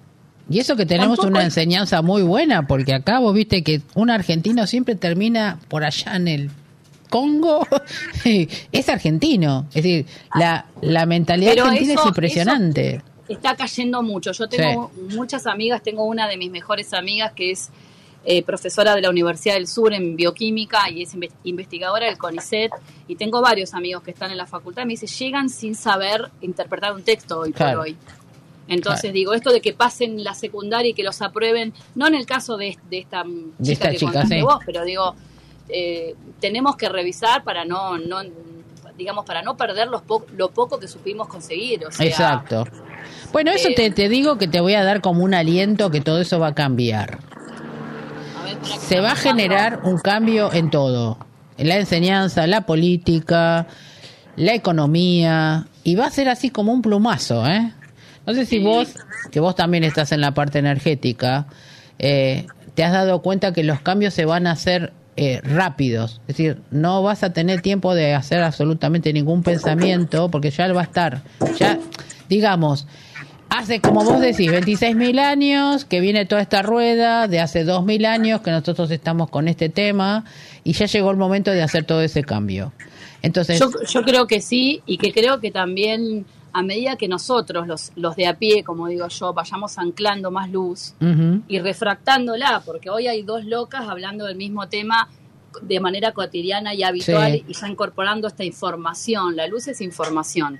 y eso que tenemos una enseñanza muy buena, porque acá vos viste que un argentino siempre termina por allá en el Congo es argentino. Es decir, la, la mentalidad argentina es impresionante. está cayendo mucho. Yo tengo muchas amigas, tengo una de mis mejores amigas que es eh, profesora de la Universidad del Sur en bioquímica y es investigadora del CONICET. Y tengo varios amigos que están en la facultad. Me dice, llegan sin saber interpretar un texto hoy por hoy. Entonces digo, esto de que pasen la secundaria y que los aprueben, no en el caso de, esta chica que chica, vos, pero digo, eh, tenemos que revisar para no, no digamos, para no perder los lo poco que supimos conseguir. Exacto. Bueno, eso te, te, digo que te voy a dar como un aliento que todo eso va a cambiar. Se va a generar un cambio en todo, en la enseñanza, la política, la economía, y va a ser así como un plumazo, ¿eh? No sé si vos, que vos también estás en la parte energética, eh, te has dado cuenta que los cambios se van a hacer eh, rápidos. Es decir, no vas a tener tiempo de hacer absolutamente ningún pensamiento porque ya va a estar. Ya, digamos, hace, como vos decís, 26.000 años que viene toda esta rueda, de hace 2.000 años que nosotros estamos con este tema y ya llegó el momento de hacer todo ese cambio. Entonces, yo, yo creo que sí y que creo que también a medida que nosotros, los, los de a pie, como digo yo, vayamos anclando más luz y refractándola, porque hoy hay dos locas hablando del mismo tema de manera cotidiana y habitual y ya incorporando esta información. La luz es información.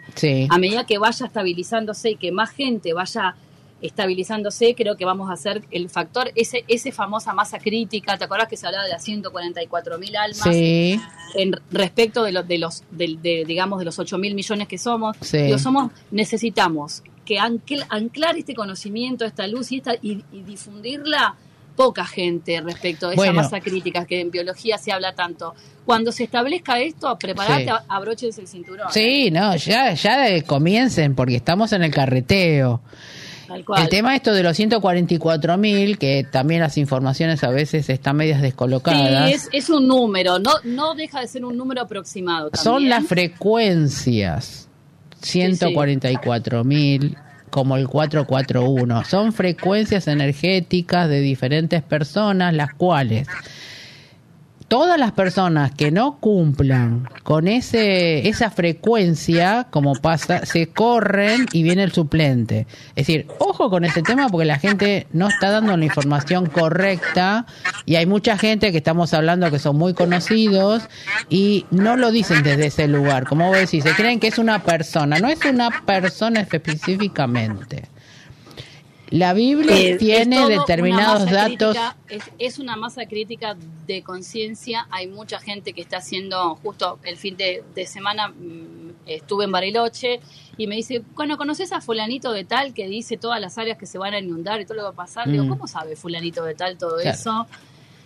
A medida que vaya estabilizándose y que más gente vaya estabilizándose, creo que vamos a hacer el factor, ese, ese famosa masa crítica, ¿te acuerdas que se hablaba de las 144 mil almas? Sí. En respecto de los, de los, de, digamos, de los 8 mil millones que somos, somos, necesitamos que anclar este conocimiento, esta luz y, esta, y, difundirla poca gente respecto de esa masa crítica que en biología se habla tanto. Cuando se establezca esto, preparate, abroches el cinturón. Sí, no, ya, ya comiencen porque estamos en el carreteo. El tema esto de los 144 mil, que también las informaciones a veces están medias descolocadas. Sí, es, un número, no, no deja de ser un número aproximado. Son las frecuencias. 144 mil como el 441. Son frecuencias energéticas de diferentes personas, las cuales todas las personas que no cumplan con ese esa frecuencia, como pasa, se corren y viene el suplente. Es decir, ojo con ese tema porque la gente no está dando la información correcta y hay mucha gente que estamos hablando que son muy conocidos y no lo dicen desde ese lugar. Como vos decís, se creen que es una persona, no es una persona específicamente. La Biblia tiene determinados datos. es, una masa crítica de conciencia. Hay mucha gente que está haciendo, justo el fin de, semana mm, estuve en Bariloche y me dice, bueno, ¿conoces a fulanito de tal que dice todas las áreas que se van a inundar y todo lo que va a pasar? Digo, mm. ¿cómo sabe fulanito de tal todo eso?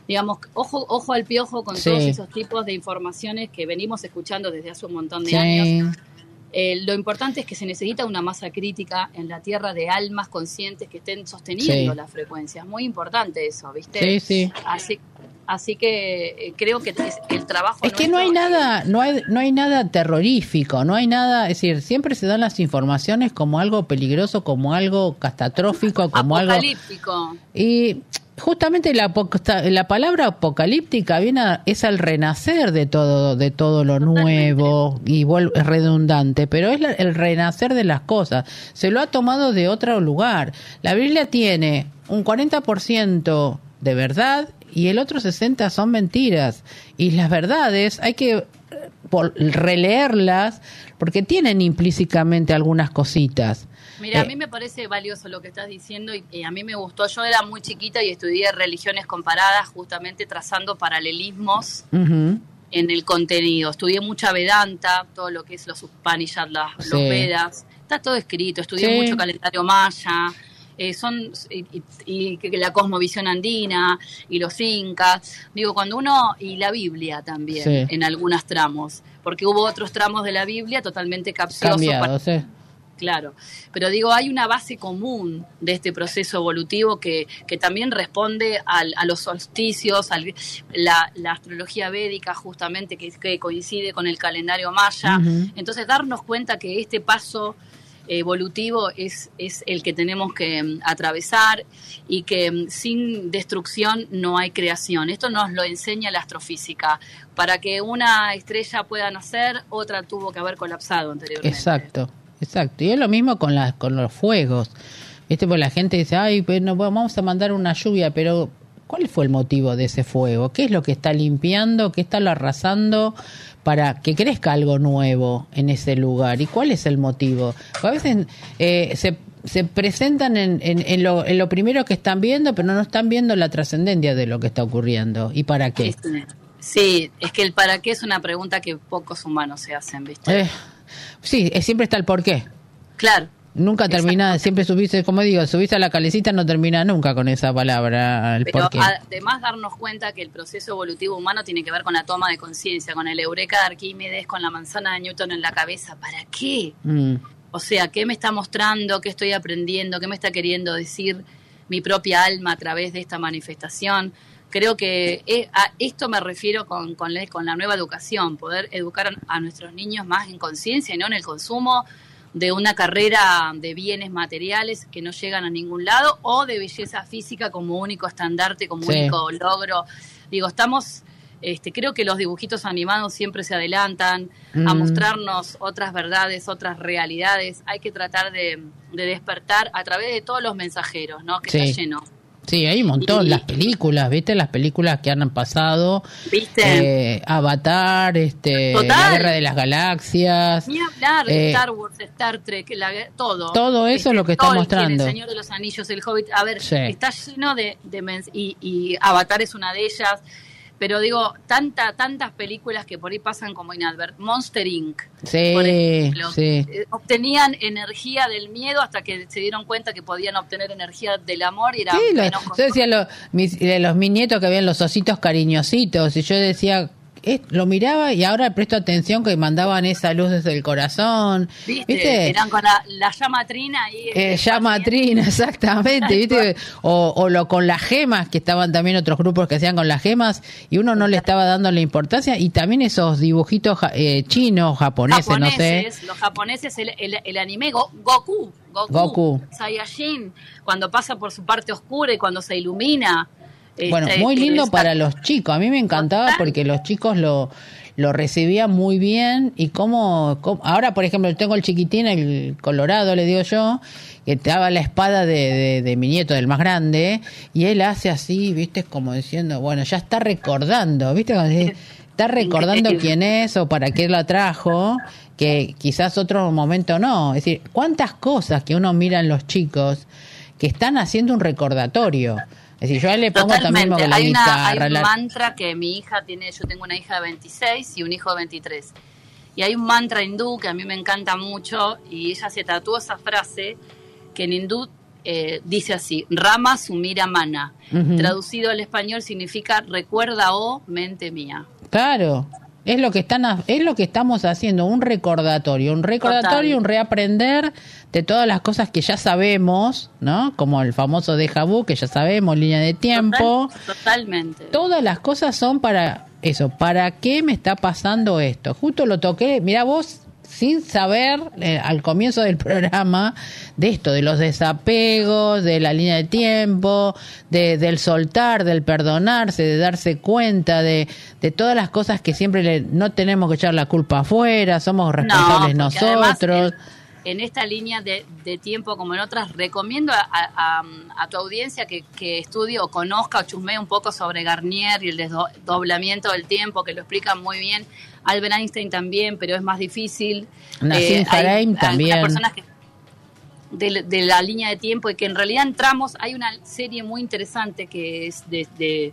Digamos, ojo, ojo al piojo con todos esos tipos de informaciones que venimos escuchando desde hace un montón de años eh, lo importante es que se necesita una masa crítica en la Tierra de almas conscientes que estén sosteniendo las frecuencias. Muy importante eso, ¿viste? Sí, sí. Así, así que eh, creo que el trabajo... Es que no hay nada, no hay, no hay nada terrorífico, no hay nada, es decir, siempre se dan las informaciones como algo peligroso, como algo catastrófico, como Apocalíptico. algo... Y justamente la, la palabra apocalíptica viene es al renacer de todo de todo lo nuevo y es redundante pero es el renacer de las cosas. Se lo ha tomado de otro lugar. La Biblia tiene un 40% de verdad y el otro 60 son mentiras. Y las verdades hay que releerlas porque tienen implícitamente algunas cositas Mira, a mí eh, me parece valioso lo que estás diciendo y, a mí me gustó. Yo era muy chiquita y estudié religiones comparadas, justamente trazando paralelismos en el contenido. Estudié mucha Vedanta, todo lo que es los Upanishads, los Vedas. Está todo escrito. Estudié mucho calendario maya. Eh, son y, la cosmovisión andina y los incas. Digo, cuando uno. y la Biblia también, en algunos tramos. Porque hubo otros tramos de la Biblia totalmente capciosos. Claro. Pero digo, hay una base común de este proceso evolutivo que, que también responde al, a los solsticios, a la, la, astrología védica justamente que, que, coincide con el calendario maya. Uh -huh. Entonces, darnos cuenta que este paso evolutivo es, es el que tenemos que um, atravesar y que um, sin destrucción no hay creación. Esto nos lo enseña la astrofísica. Para que una estrella pueda nacer, otra tuvo que haber colapsado anteriormente. Exacto, exacto. Y es lo mismo con, las, con los fuegos. ¿Viste? Pues la gente dice, ay, pues no, vamos a mandar una lluvia, pero ¿cuál fue el motivo de ese fuego? ¿Qué es lo que está limpiando? ¿Qué está lo arrasando? para que crezca algo nuevo en ese lugar. ¿Y cuál es el motivo? A veces eh, se, se, presentan en, en, en, lo, en, lo, primero que están viendo, pero no están viendo la trascendencia de lo que está ocurriendo. ¿Y para qué? Sí, es que el para qué es una pregunta que pocos humanos se hacen, ¿viste? Eh, sí, siempre está el por qué. Claro. Nunca termina, siempre subirse, como digo, subirse a la calecita no termina nunca con esa palabra. El Pero porqué. además darnos cuenta que el proceso evolutivo humano tiene que ver con la toma de conciencia, con el eureka de Arquímedes, con la manzana de Newton en la cabeza. ¿Para qué? Mm. O sea, ¿qué me está mostrando? ¿Qué estoy aprendiendo? ¿Qué me está queriendo decir mi propia alma a través de esta manifestación? Creo que a esto me refiero con, con, la, con la nueva educación, poder educar a nuestros niños más en conciencia y no en el consumo de una carrera de bienes materiales que no llegan a ningún lado o de belleza física como único estandarte, como sí. único logro. Digo, estamos, este, creo que los dibujitos animados siempre se adelantan mm. a mostrarnos otras verdades, otras realidades. Hay que tratar de, de, despertar a través de todos los mensajeros, ¿no? Que sí. está lleno. Sí, hay un montón. Y, las películas, ¿viste? Las películas que han pasado. ¿Viste? Eh, Avatar, este, La Guerra de las Galaxias. Ni hablar de eh, Star Wars, Star Trek, la, todo. Todo eso es lo que está mostrando. El Señor de los Anillos, El Hobbit. A ver, sí. está lleno de. de y, y Avatar es una de ellas pero digo, tanta, tantas películas que por ahí pasan como inadvert. Monster Inc. Sí, por ejemplo, sí. Eh, obtenían energía del miedo hasta que se dieron cuenta que podían obtener energía del amor y era sí, menos lo, Yo decía, lo, mis, los, mis nietos que veían los ositos cariñositos, y yo decía, eh, lo miraba y ahora presto atención que mandaban esa luz desde el corazón. ¿Viste? ¿Viste? Eran con la, la llama trina. Y eh, llama trina, exactamente. ¿viste? O, o, lo con las gemas, que estaban también otros grupos que hacían con las gemas, y uno no le estaba dando la importancia. Y también esos dibujitos eh, chinos, japoneses, japoneses, no sé. Los japoneses, el, el, el anime Go, Goku, Goku, Goku, Saiyajin, cuando pasa por su parte oscura y cuando se ilumina. Bueno, este, muy lindo para los chicos. A mí me encantaba porque los chicos lo, lo recibían muy bien y como, ahora por ejemplo tengo el chiquitín, el colorado le digo yo, que te daba la espada de, de, de, mi nieto, del más grande, y él hace así, viste, como diciendo, bueno, ya está recordando, viste, está recordando quién es o para qué lo trajo, que quizás otro momento no. Es decir, cuántas cosas que uno mira en los chicos que están haciendo un recordatorio. Es decir, yo le pongo Totalmente. también hay, una, hay un mantra que mi hija tiene, yo tengo una hija de 26 y un hijo de 23. Y hay un mantra hindú que a mí me encanta mucho y ella se tatuó esa frase que en hindú eh, dice así, Rama Sumira Mana. Uh -huh. Traducido al español significa recuerda o oh, mente mía. Claro, es lo que están es lo que estamos haciendo, un recordatorio, un recordatorio, Total. un reaprender de todas las cosas que ya sabemos, ¿no? Como el famoso déjà vu que ya sabemos, línea de tiempo. Total, totalmente. Todas las cosas son para eso, ¿para qué me está pasando esto? Justo lo toqué, mira vos sin saber eh, al comienzo del programa de esto, de los desapegos, de la línea de tiempo, de, del soltar, del perdonarse, de darse cuenta de, de todas las cosas que siempre le, no tenemos que echar la culpa afuera, somos responsables no, nosotros. en esta línea de, de, tiempo como en otras, recomiendo a, a, a tu audiencia que, que, estudie o conozca o chusmee un poco sobre Garnier y el desdoblamiento del tiempo, que lo explica muy bien. Albert Einstein también, pero es más difícil. Nassim eh, también. Hay personas que de, de, la línea de tiempo y que en realidad entramos, hay una serie muy interesante que es de, de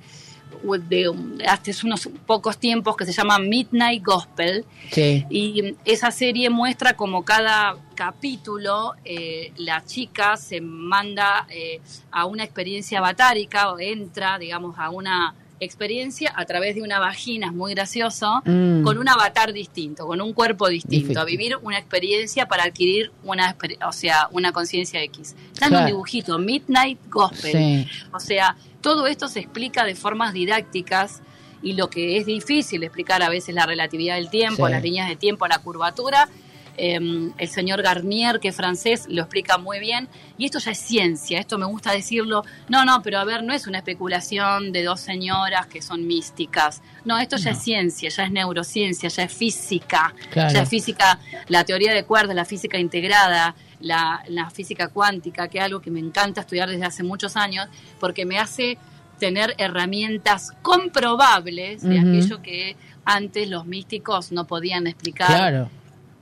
de hace unos pocos tiempos que se llama Midnight Gospel sí. y esa serie muestra como cada capítulo eh, la chica se manda eh, a una experiencia batárica o entra digamos a una experiencia a través de una vagina, es muy gracioso, Mm. con un avatar distinto, con un cuerpo distinto, Difícil. a vivir una experiencia para adquirir una, o sea, una conciencia X. Está en un dibujito, Midnight Gospel. Sí. O sea, todo esto se explica de formas didácticas y lo que es difícil explicar a veces la relatividad del tiempo, Sí. las líneas de tiempo, la curvatura. Eh, el señor Garnier, que es francés, lo explica muy bien. Y esto ya es ciencia, esto me gusta decirlo. No, no, pero a ver, no es una especulación de dos señoras que son místicas. No, esto ya es ciencia, ya es neurociencia, ya es física. Claro. Ya es física, la teoría de cuerdas, la física integrada, la, la física cuántica, que es algo que me encanta estudiar desde hace muchos años, porque me hace tener herramientas comprobables de aquello que antes los místicos no podían explicar. Claro.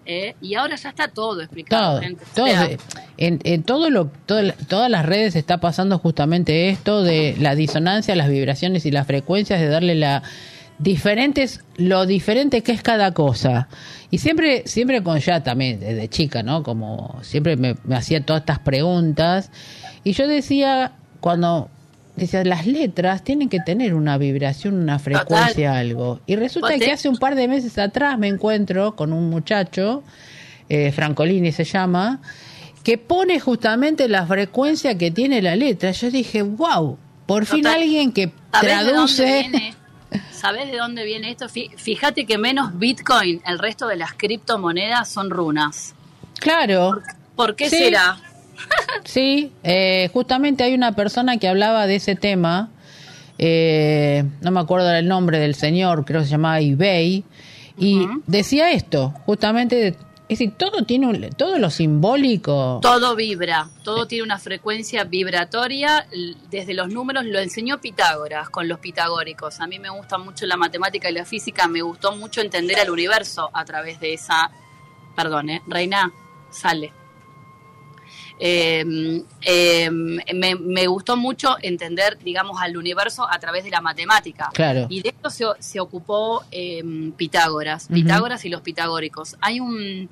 ¿Eh? Y ahora ya está todo explicado, Todo, gente. O todo, sea, en, en todo lo, todo- todas las redes está pasando justamente esto de la disonancia, las vibraciones y las frecuencias, de darle la diferentes, lo diferente que es cada cosa. Y siempre, siempre con ya también, desde chica, ¿no? Como siempre me, me hacía todas estas preguntas. Y yo decía, cuando decía, las letras tienen que tener una vibración, una frecuencia, algo. Y resulta te- que hace un par de meses atrás me encuentro con un muchacho, eh, Francolini se llama, que pone justamente la frecuencia que tiene la letra. Yo dije, wow, por fin alguien que ¿Sabés de dónde traduce. viene? ¿Sabés de dónde viene esto? Fí- Fíjate que menos Bitcoin, el resto de las criptomonedas son runas. Claro, ¿Por qué Sí. será? Sí, eh, justamente hay una persona que hablaba de ese tema. eh, no me acuerdo el nombre del señor, creo que se llamaba eBay. Y decía esto, justamente, es decir, todo tiene un- todo lo simbólico. Todo vibra, todo tiene una frecuencia vibratoria. Desde los números lo enseñó Pitágoras con los pitagóricos. A mí me gusta mucho la matemática y la física. Me gustó mucho entender al universo a través de esa. Perdón, ¿eh? Reina, sale. Eh, eh, me, me gustó mucho entender, digamos, al universo a través de la matemática. Claro. Y de esto se, se ocupó eh, Pitágoras. Pitágoras y los pitagóricos. Hay un,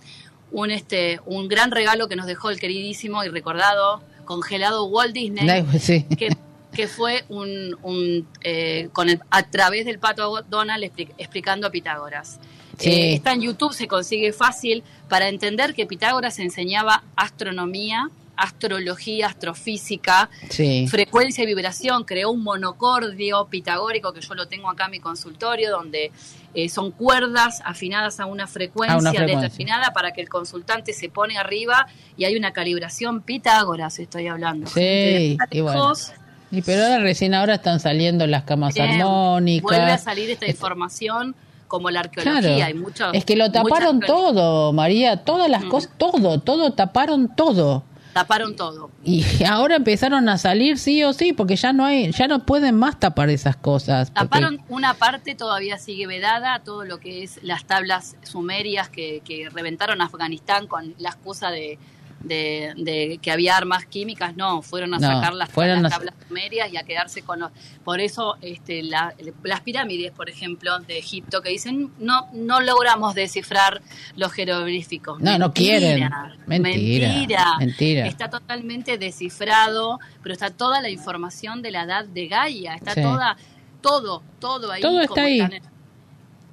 un, este, un gran regalo que nos dejó el queridísimo y recordado, congelado Walt Disney, Sí. que, que fue un, un, eh, con el- a través del pato Donald expli- explicando a Pitágoras. Sí. Eh, está en YouTube, se consigue fácil para entender que Pitágoras enseñaba astronomía, astrología, astrofísica, Sí. frecuencia y vibración, creó un monocordio pitagórico que yo lo tengo acá en mi consultorio, donde eh, son cuerdas afinadas a una frecuencia, A una frecuencia. determinada para que el consultante se pone arriba y hay una calibración Pitágoras, estoy hablando. Sí, Gente, y bueno. lejos, Y pero ahora recién ahora están saliendo las camas bien, armónicas. Vuelve a salir esta información como la arqueología. Claro. Hay mucho, es que lo taparon todo, María, todas las Mm. cosas, todo, todo, taparon todo. Taparon todo. Y ahora empezaron a salir sí o sí, porque ya no hay, ya no pueden más tapar esas cosas. porque- Taparon una parte, todavía sigue vedada, todo lo que es las tablas sumerias que, que reventaron Afganistán con la excusa de, de- de que había armas químicas, no, fueron a No, sacar las, fueron las a- tablas sumerias y a quedarse con los... Por eso este, la- las pirámides, por ejemplo, de Egipto, que dicen, no, no logramos descifrar los jeroglíficos. No, no quieren. Mentira, Mentira. mentira. Está totalmente descifrado, pero está toda la información de la edad de Gaia, está Sí. toda, todo, todo ahí. Todo está como ahí. están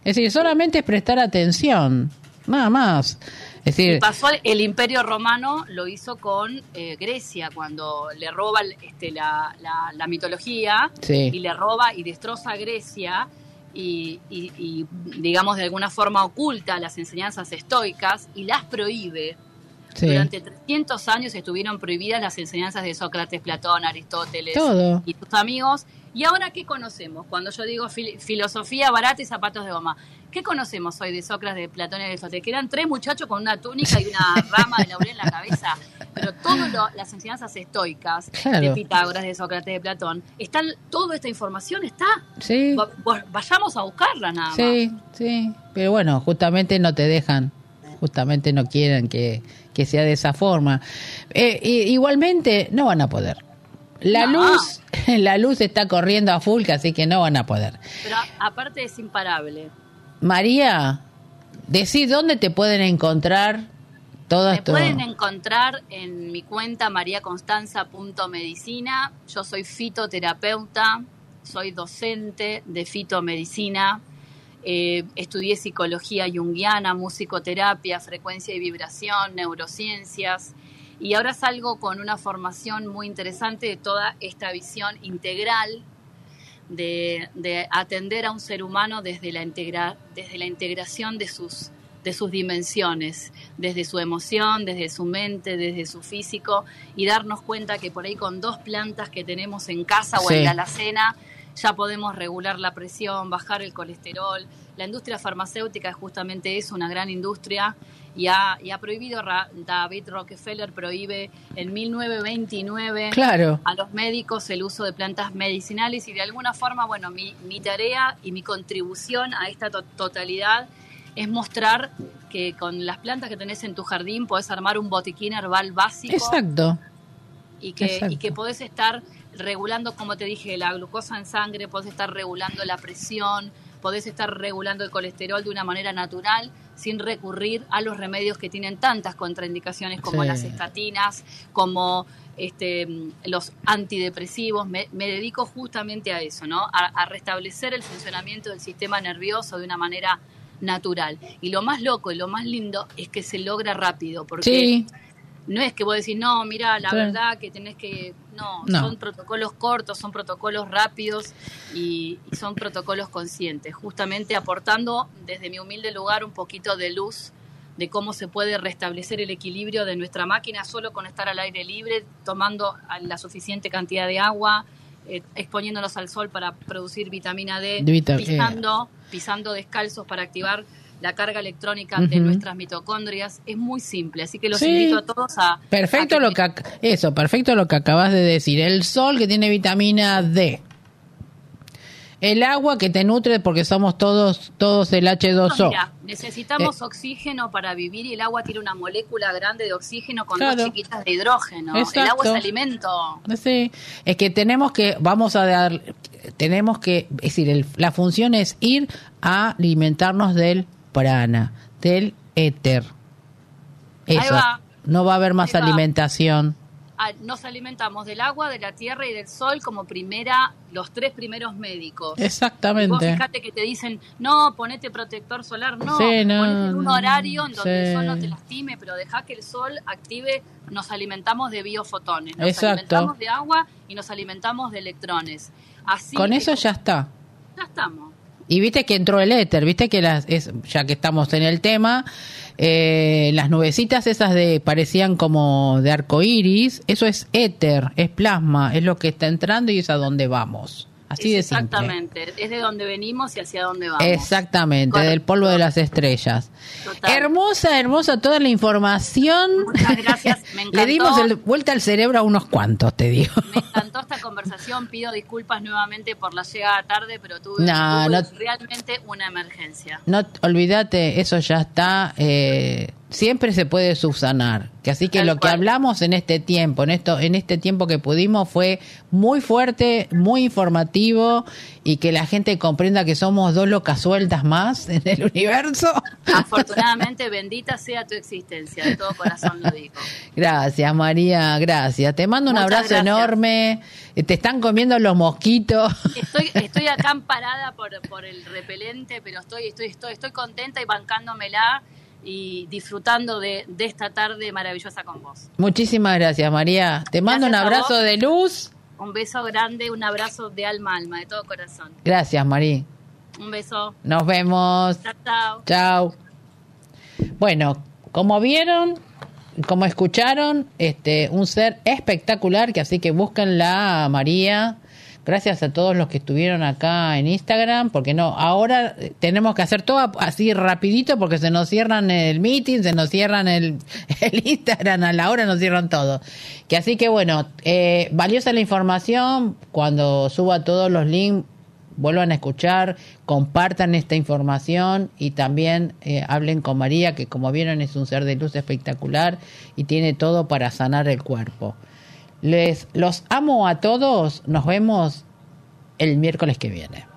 Es decir, solamente es prestar atención, nada más. Es Y decir, pasó el, Imperio Romano, lo hizo con eh, Grecia, cuando le roba este, la, la- la mitología Sí. y le roba y destroza a Grecia y, y- y, digamos, de alguna forma oculta las enseñanzas estoicas y las prohíbe. sí. Durante 300 años estuvieron prohibidas las enseñanzas de Sócrates, Platón, Aristóteles Todo. y tus amigos. ¿Y ahora qué conocemos? Cuando yo digo fil- filosofía barata y zapatos de goma, ¿qué conocemos hoy de Sócrates, de Platón y Aristóteles? Que eran tres muchachos con una túnica y una rama de laurel en la cabeza. Pero todas las enseñanzas estoicas Claro. de Pitágoras, de Sócrates, de Platón, están, toda esta información está. Sí. Va- va- Vayamos a buscarla nada más. Sí, sí, pero bueno, justamente no te dejan, justamente no quieren que, que sea de esa forma. Eh, igualmente no van a poder. La No. luz, la luz está corriendo a full, así que no van a poder. Pero aparte es imparable. María, decí dónde te pueden encontrar todo Me esto. pueden encontrar en mi cuenta mariaconstanza.medicina. Yo soy fitoterapeuta, soy docente de fitomedicina, eh, estudié psicología junguiana, musicoterapia, frecuencia y vibración, neurociencias, y ahora salgo con una formación muy interesante de toda esta visión integral de, de atender a un ser humano desde la, integra, desde la integración de sus de sus dimensiones, desde su emoción, desde su mente, desde su físico, y darnos cuenta que por ahí con dos plantas que tenemos en casa o en la alacena, ya podemos regular la presión, bajar el colesterol. La industria farmacéutica es justamente eso, una gran industria, y ha, y ha prohibido, David Rockefeller prohíbe en 1929 claro. a los médicos el uso de plantas medicinales, y de alguna forma, bueno, mi, mi tarea y mi contribución a esta totalidad es mostrar que con las plantas que tenés en tu jardín podés armar un botiquín herbal básico. Exacto. Y que, y que podés estar regulando, como te dije, la glucosa en sangre, podés estar regulando la presión, podés estar regulando el colesterol de una manera natural sin recurrir a los remedios que tienen tantas contraindicaciones como las estatinas, como este, los antidepresivos. Me, dedico justamente a eso, ¿no? A, a restablecer el funcionamiento del sistema nervioso de una manera natural. Y lo más loco y lo más lindo es que se logra rápido, porque no es que vos decís, no, mira, la verdad que tenés que... No, son protocolos cortos, son protocolos rápidos y, son protocolos conscientes, justamente aportando desde mi humilde lugar un poquito de luz de cómo se puede restablecer el equilibrio de nuestra máquina solo con estar al aire libre, tomando la suficiente cantidad de agua, eh, exponiéndonos al sol para producir vitamina D, pisando, pisando descalzos para activar la carga electrónica de nuestras mitocondrias es muy simple, así que los invito a todos a perfecto lo que eso, perfecto lo que acabas de decir, el sol que tiene vitamina D. El agua que te nutre porque somos todos todos el H2O. necesitamos eh. oxígeno para vivir y el agua tiene una molécula grande de oxígeno con dos chiquitas de hidrógeno. El agua es alimento. Sí, es que tenemos que vamos a dar tenemos que es decir, la función es ir a alimentarnos del prana, del éter. Eso. No va a haber más alimentación nos alimentamos del agua, de la tierra y del sol como primera, los tres primeros médicos. Exactamente. fíjate que te dicen, no, ponete protector solar, no, ponete un horario en donde el sol no te lastime, pero deja que el sol active, nos alimentamos de biofotones, nos alimentamos de agua y nos alimentamos de electrones. Así Con eso ya está. Ya estamos. Y viste que entró el éter, viste que las, es, ya que estamos en el tema, eh, las nubecitas esas de parecían como de arco iris, eso es éter, es plasma, es lo que está entrando y es a donde vamos. Así de Exactamente, es de donde venimos y hacia dónde vamos. Exactamente, del polvo de las estrellas. Hermosa, hermosa toda la información. Muchas gracias, me encantó. Le dimos el, vuelta al cerebro a unos cuantos, te digo. Me encantó esta conversación, pido disculpas nuevamente por la llegada tarde, pero tuve, realmente una emergencia. No, olvídate, eso ya está. Eh, siempre se puede subsanar. Que así que lo que hablamos en este tiempo, en esto, en este tiempo que pudimos fue muy fuerte, muy informativo y que la gente comprenda que somos dos locas sueltas más en el universo. Afortunadamente, bendita sea tu existencia, de todo corazón lo digo. Gracias, María, gracias. Te mando un abrazo enorme. Te están comiendo los mosquitos. Estoy, estoy acá amparada por, por el repelente, pero estoy, estoy, estoy, estoy contenta y bancándomela y disfrutando de, esta tarde maravillosa con vos. Muchísimas gracias, María. Te mando un abrazo de luz. Un beso grande, un abrazo de alma alma, de todo corazón. Gracias, María. Un beso. Nos vemos. Chao. Chao. Bueno, como vieron, como escucharon, este, un ser espectacular, que así que búsquenla, María. Gracias a todos los que estuvieron acá en Instagram, porque no, ahora tenemos que hacer todo así rapidito porque se nos cierran el meeting, se nos cierran el, el Instagram, a la hora nos cierran todo. Que así que bueno, eh, valiosa la información, cuando suba todos los links, vuelvan a escuchar, compartan esta información y también eh, hablen con María, que como vieron es un ser de luz espectacular y tiene todo para sanar el cuerpo. Les los amo a todos. Nos vemos el miércoles que viene.